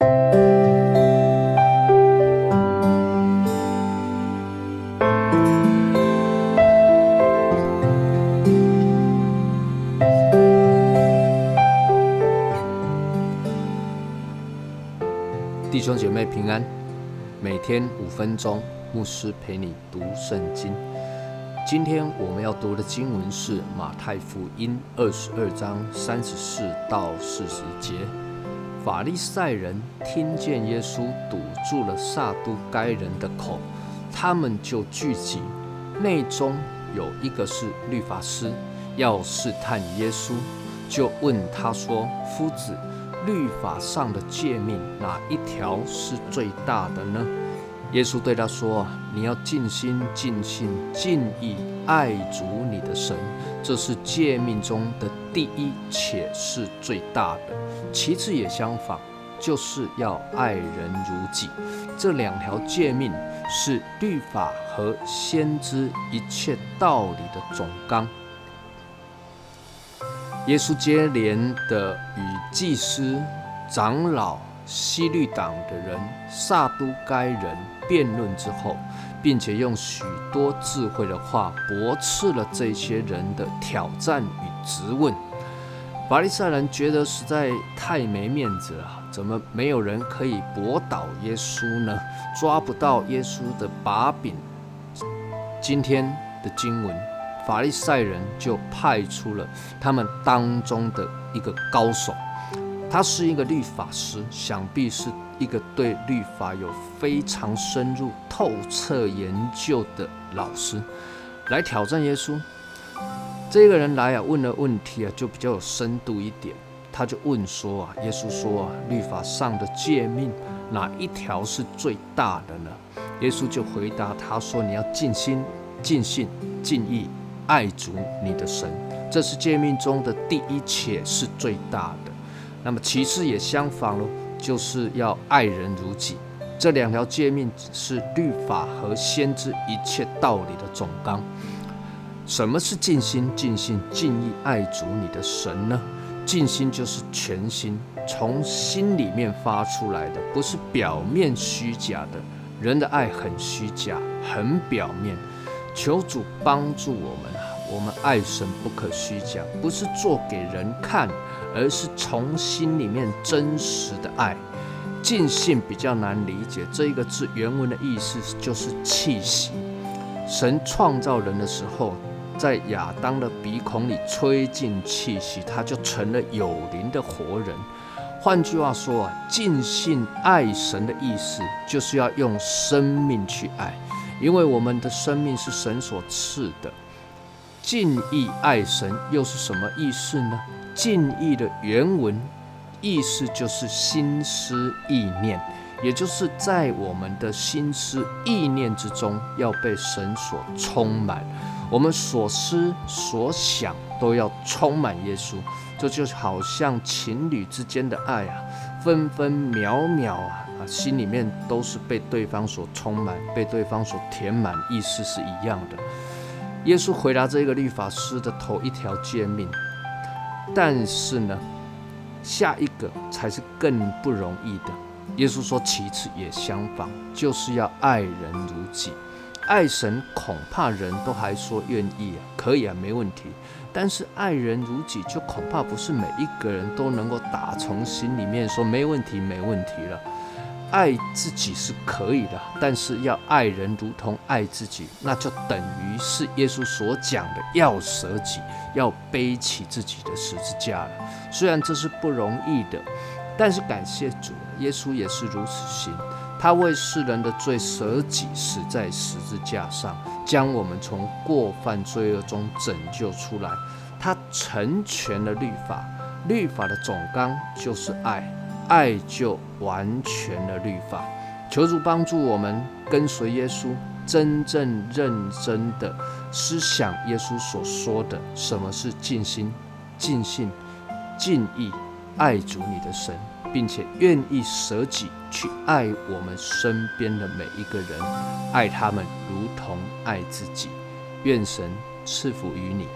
弟兄姐妹平安，每天五分钟，牧师陪你读圣经。今天我们要读的经文是马太福音二十二章三十四到四十节。法利赛人听见耶稣堵住了撒都该人的口，他们就聚集，内中有一个是律法师，要试探耶稣，就问他说：“夫子。”律法上的诫命哪一条是最大的呢？耶稣对他说：“你要尽心、尽性、尽意爱主你的神，这是诫命中的第一，且是最大的。其次也相仿，就是要爱人如己。这两条诫命是律法和先知一切道理的总纲。”耶稣接连的与祭司、长老、西律党的人、撒都该人辩论之后，并且用许多智慧的话驳斥了这些人的挑战与质问。法利赛人觉得实在太没面子了，怎么没有人可以驳倒耶稣呢？抓不到耶稣的把柄。今天的经文。法利赛人就派出了他们当中的一个高手，他是一个律法师，想必是一个对律法有非常深入透彻研究的老师，来挑战耶稣。这个人来啊，问的问题啊，就比较有深度一点。他就问说啊，耶稣说啊，律法上的诫命哪一条是最大的呢？耶稣就回答他说：你要尽心、尽性、尽意。爱主你的神，这是诫命中的第一，且是最大的。那么其次也相仿喽，就是要爱人如己。这两条诫命是律法和先知一切道理的总纲。什么是尽心、尽性、尽意爱主你的神呢？尽心就是全心，从心里面发出来的，不是表面虚假的。人的爱很虚假，很表面。求主帮助我们！我们爱神不可虚假，不是做给人看，而是从心里面真实的爱。尽兴比较难理解，这一个字原文的意思就是气息。神创造人的时候，在亚当的鼻孔里吹进气息，他就成了有灵的活人。换句话说啊，尽兴爱神的意思，就是要用生命去爱。因为我们的生命是神所赐的，敬意爱神又是什么意思呢？敬意的原文意思就是心思意念，也就是在我们的心思意念之中要被神所充满，我们所思所想都要充满耶稣，这就好像情侣之间的爱啊，分分秒秒啊。啊，心里面都是被对方所充满，被对方所填满，意思是一样的。耶稣回答这个律法师的头一条诫命，但是呢，下一个才是更不容易的。耶稣说，其次也相仿，就是要爱人如己。爱神恐怕人都还说愿意啊，可以啊，没问题。但是爱人如己，就恐怕不是每一个人都能够打从心里面说没问题，没问题了。爱自己是可以的，但是要爱人如同爱自己，那就等于是耶稣所讲的要舍己，要背起自己的十字架了。虽然这是不容易的，但是感谢主，耶稣也是如此行，他为世人的罪舍己，死在十字架上，将我们从过犯罪恶中拯救出来。他成全了律法，律法的总纲就是爱。爱就完全了律法，求主帮助我们跟随耶稣，真正认真的思想耶稣所说的什么是尽心、尽性、尽意爱主你的神，并且愿意舍己去爱我们身边的每一个人，爱他们如同爱自己。愿神赐福于你。